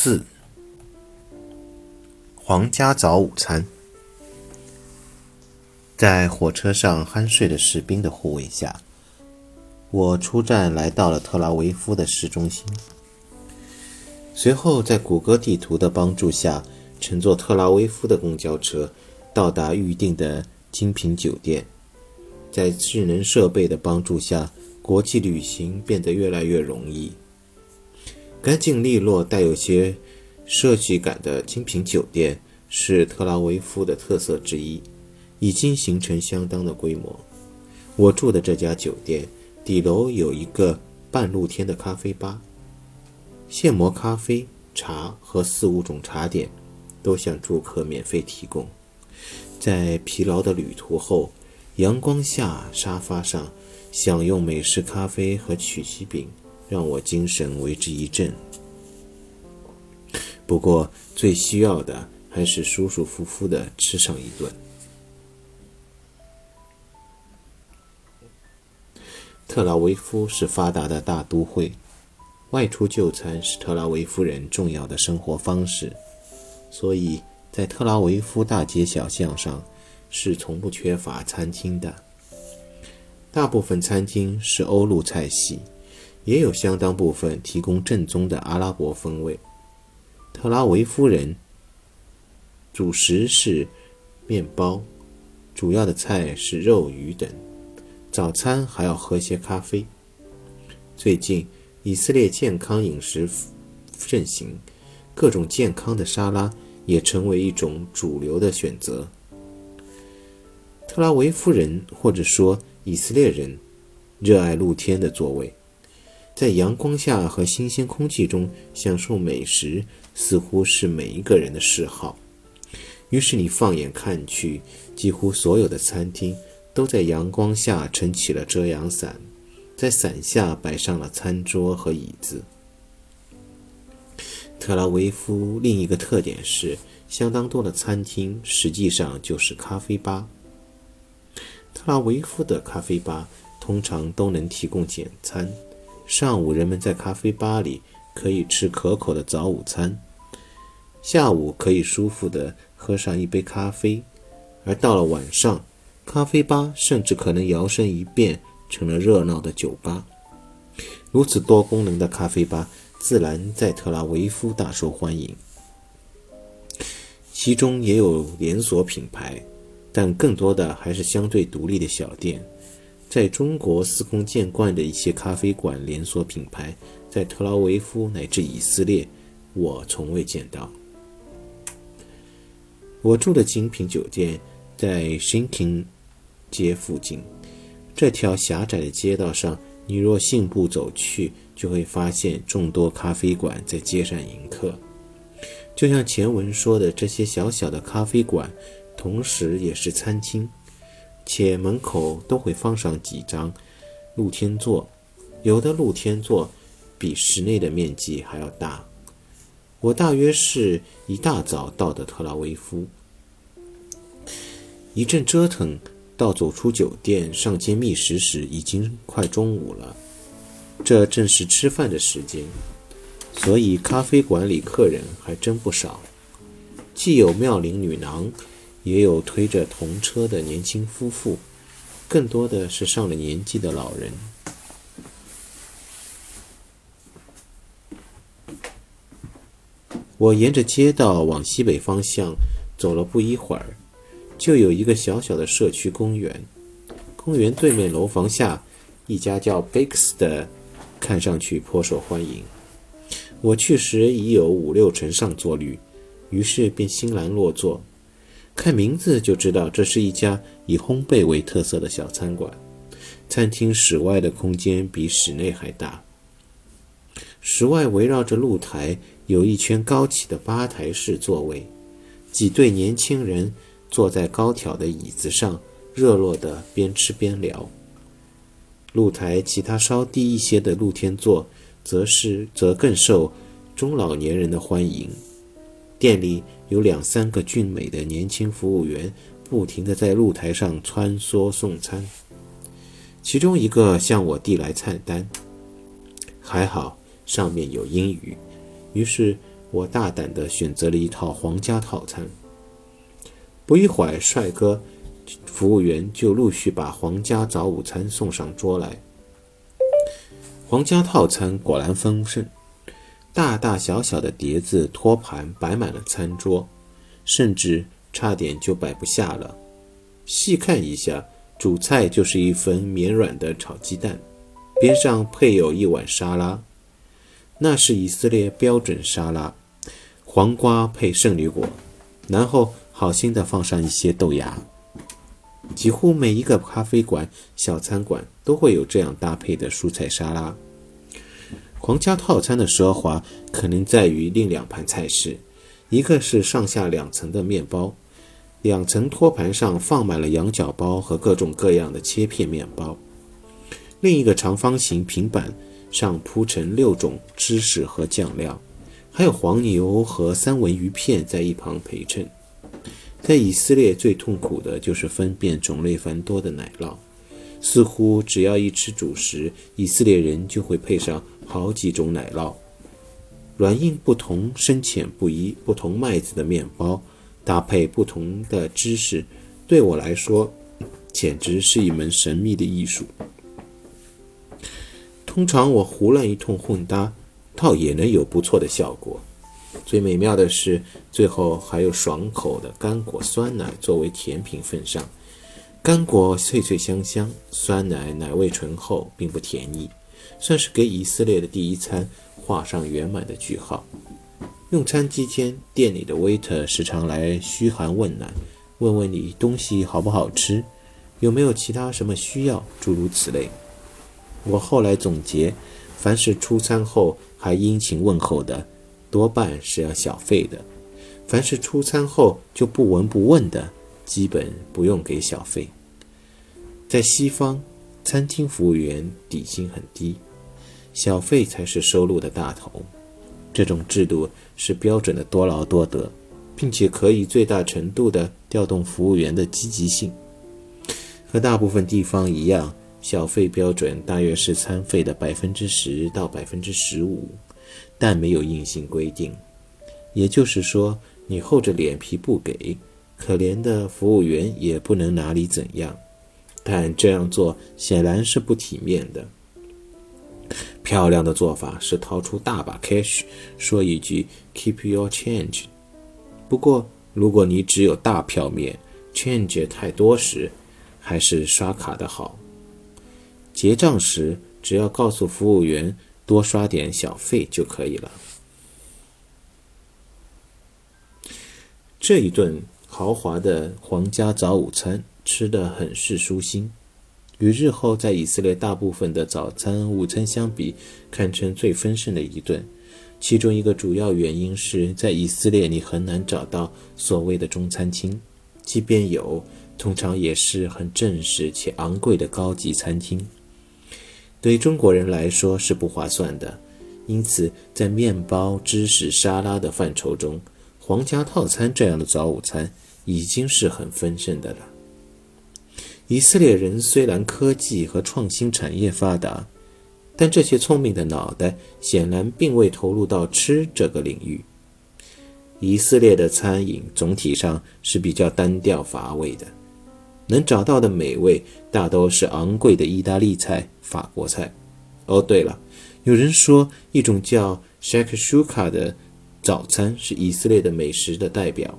四，皇家早午餐。在火车上酣睡的士兵的护卫下，我出站来到了特拉维夫的市中心。随后，在谷歌地图的帮助下，乘坐特拉维夫的公交车到达预定的精品酒店。在智能设备的帮助下，国际旅行变得越来越容易。干净利落、带有些设计感的精品酒店是特拉维夫的特色之一，已经形成相当的规模。我住的这家酒店底楼有一个半露天的咖啡吧，现磨咖啡、茶和四五种茶点都向住客免费提供。在疲劳的旅途后，阳光下沙发上享用美式咖啡和曲奇饼。让我精神为之一振。不过，最需要的还是舒舒服服的吃上一顿。特拉维夫是发达的大都会，外出就餐是特拉维夫人重要的生活方式，所以在特拉维夫大街小巷上是从不缺乏餐厅的。大部分餐厅是欧陆菜系。也有相当部分提供正宗的阿拉伯风味。特拉维夫人主食是面包，主要的菜是肉、鱼等。早餐还要喝些咖啡。最近，以色列健康饮食盛行，各种健康的沙拉也成为一种主流的选择。特拉维夫人或者说以色列人热爱露天的座位。在阳光下和新鲜空气中享受美食，似乎是每一个人的嗜好。于是你放眼看去，几乎所有的餐厅都在阳光下撑起了遮阳伞，在伞下摆上了餐桌和椅子。特拉维夫另一个特点是，相当多的餐厅实际上就是咖啡吧。特拉维夫的咖啡吧通常都能提供简餐。上午，人们在咖啡吧里可以吃可口的早午餐；下午可以舒服地喝上一杯咖啡；而到了晚上，咖啡吧甚至可能摇身一变成了热闹的酒吧。如此多功能的咖啡吧，自然在特拉维夫大受欢迎。其中也有连锁品牌，但更多的还是相对独立的小店。在中国司空见惯的一些咖啡馆连锁品牌，在特拉维夫乃至以色列，我从未见到。我住的精品酒店在 Shinkin 街附近，这条狭窄的街道上，你若信步走去，就会发现众多咖啡馆在街上迎客。就像前文说的，这些小小的咖啡馆，同时也是餐厅。且门口都会放上几张露天座，有的露天座比室内的面积还要大。我大约是一大早到的特拉维夫，一阵折腾，到走出酒店上街觅食时，已经快中午了。这正是吃饭的时间，所以咖啡馆里客人还真不少，既有妙龄女郎。也有推着童车的年轻夫妇，更多的是上了年纪的老人。我沿着街道往西北方向走了不一会儿，就有一个小小的社区公园。公园对面楼房下，一家叫 Bakes 的，看上去颇受欢迎。我去时已有五六成上座率，于是便欣然落座。看名字就知道，这是一家以烘焙为特色的小餐馆。餐厅室外的空间比室内还大。室外围绕着露台，有一圈高起的吧台式座位，几对年轻人坐在高挑的椅子上，热络地边吃边聊。露台其他稍低一些的露天座，则是则更受中老年人的欢迎。店里有两三个俊美的年轻服务员，不停地在露台上穿梭送餐。其中一个向我递来菜单，还好上面有英语，于是我大胆地选择了一套皇家套餐。不一会儿，帅哥服务员就陆续把皇家早午餐送上桌来。皇家套餐果然丰盛，大大小小的碟子、托盘摆满了餐桌，甚至差点就摆不下了。细看一下，主菜就是一份绵软的炒鸡蛋，边上配有一碗沙拉，那是以色列标准沙拉，黄瓜配圣女果，然后。好心的放上一些豆芽，几乎每一个咖啡馆、小餐馆都会有这样搭配的蔬菜沙拉。皇家套餐的奢华可能在于另两盘菜式，一个是上下两层的面包，两层托盘上放满了羊角包和各种各样的切片面包；另一个长方形平板上铺成六种芝士和酱料，还有黄牛和三文鱼片在一旁陪衬。在以色列最痛苦的就是分辨种类繁多的奶酪，似乎只要一吃主食，以色列人就会配上好几种奶酪，软硬不同，深浅不一，不同麦子的面包搭配不同的芝士，对我来说简直是一门神秘的艺术。通常我胡乱一通混搭，倒也能有不错的效果。最美妙的是，最后还有爽口的干果酸奶作为甜品奉上。干果脆脆香香，酸奶奶味醇厚，并不甜腻，算是给以色列的第一餐画上圆满的句号。用餐期间，店里的 waiter 时常来嘘寒问暖，问问你东西好不好吃，有没有其他什么需要，诸如此类。我后来总结，凡是出餐后还殷勤问候的。多半是要小费的，凡是出餐后就不闻不问的，基本不用给小费。在西方，餐厅服务员底薪很低，小费才是收入的大头。这种制度是标准的多劳多得，并且可以最大程度地调动服务员的积极性。和大部分地方一样，小费标准大约是餐费的百分之十到百分之十五。但没有硬性规定，也就是说，你厚着脸皮不给，可怜的服务员也不能拿你怎样。但这样做显然是不体面的。漂亮的做法是掏出大把 cash，说一句 “keep your change”。不过，如果你只有大票面，change 太多时，还是刷卡的好。结账时，只要告诉服务员。多刷点小费就可以了。这一顿豪华的皇家早午餐吃得很是舒心，与日后在以色列大部分的早餐、午餐相比，堪称最丰盛的一顿。其中一个主要原因是在以色列你很难找到所谓的中餐厅，即便有，通常也是很正式且昂贵的高级餐厅。对中国人来说是不划算的，因此在面包、芝士、沙拉的范畴中，皇家套餐这样的早午餐已经是很丰盛的了。以色列人虽然科技和创新产业发达，但这些聪明的脑袋显然并未投入到吃这个领域。以色列的餐饮总体上是比较单调乏味的。能找到的美味大都是昂贵的意大利菜、法国菜。哦，对了，有人说一种叫 shakshuka 的早餐是以色列的美食的代表。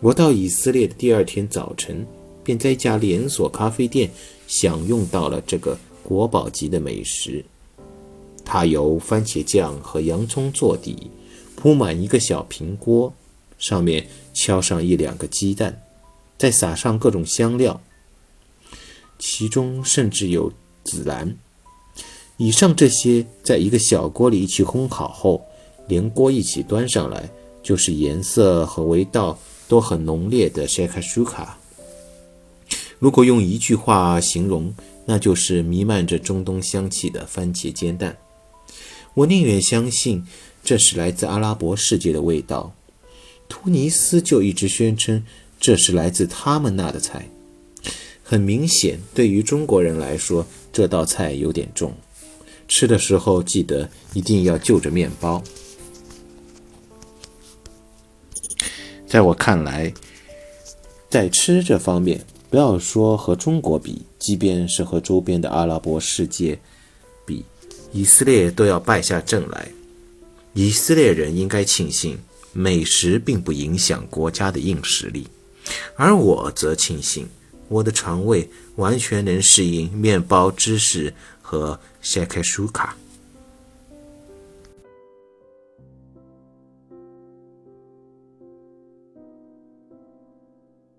我到以色列的第二天早晨，便在一家连锁咖啡店享用到了这个国宝级的美食。它由番茄酱和洋葱做底，铺满一个小平锅，上面敲上一两个鸡蛋。再撒上各种香料，其中甚至有孜然。以上这些在一个小锅里一起烘烤后，连锅一起端上来，就是颜色和味道都很浓烈的 shakashuka。如果用一句话形容，那就是弥漫着中东香气的番茄煎蛋。我宁愿相信这是来自阿拉伯世界的味道。突尼斯就一直宣称。这是来自他们那的菜，很明显，对于中国人来说，这道菜有点重。吃的时候记得一定要就着面包。在我看来，在吃这方面，不要说和中国比，即便是和周边的阿拉伯世界比，以色列都要败下阵来。以色列人应该庆幸，美食并不影响国家的硬实力，而我则庆幸，我的肠胃完全能适应面包、芝士和 shakeshuka。